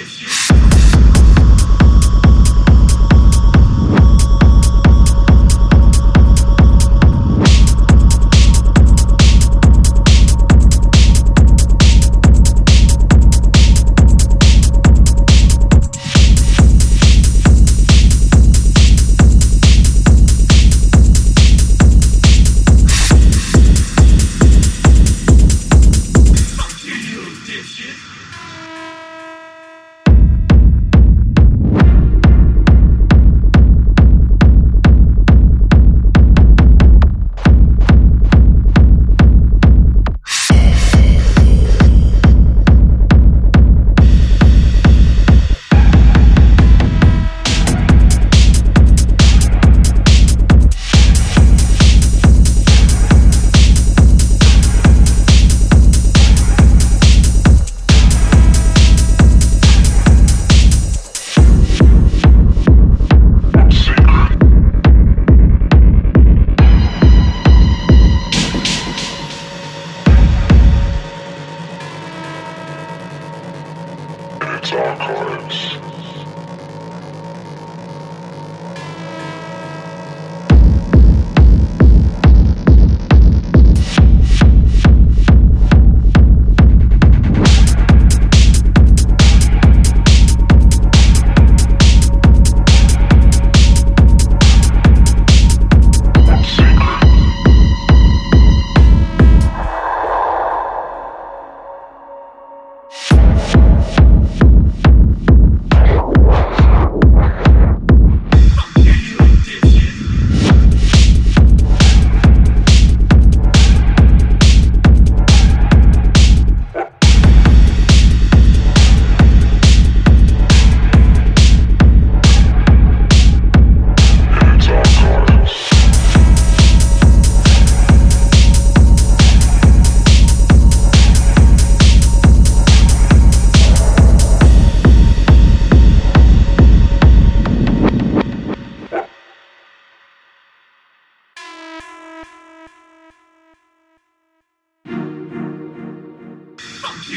Brasil.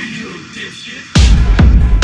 you, dipshit.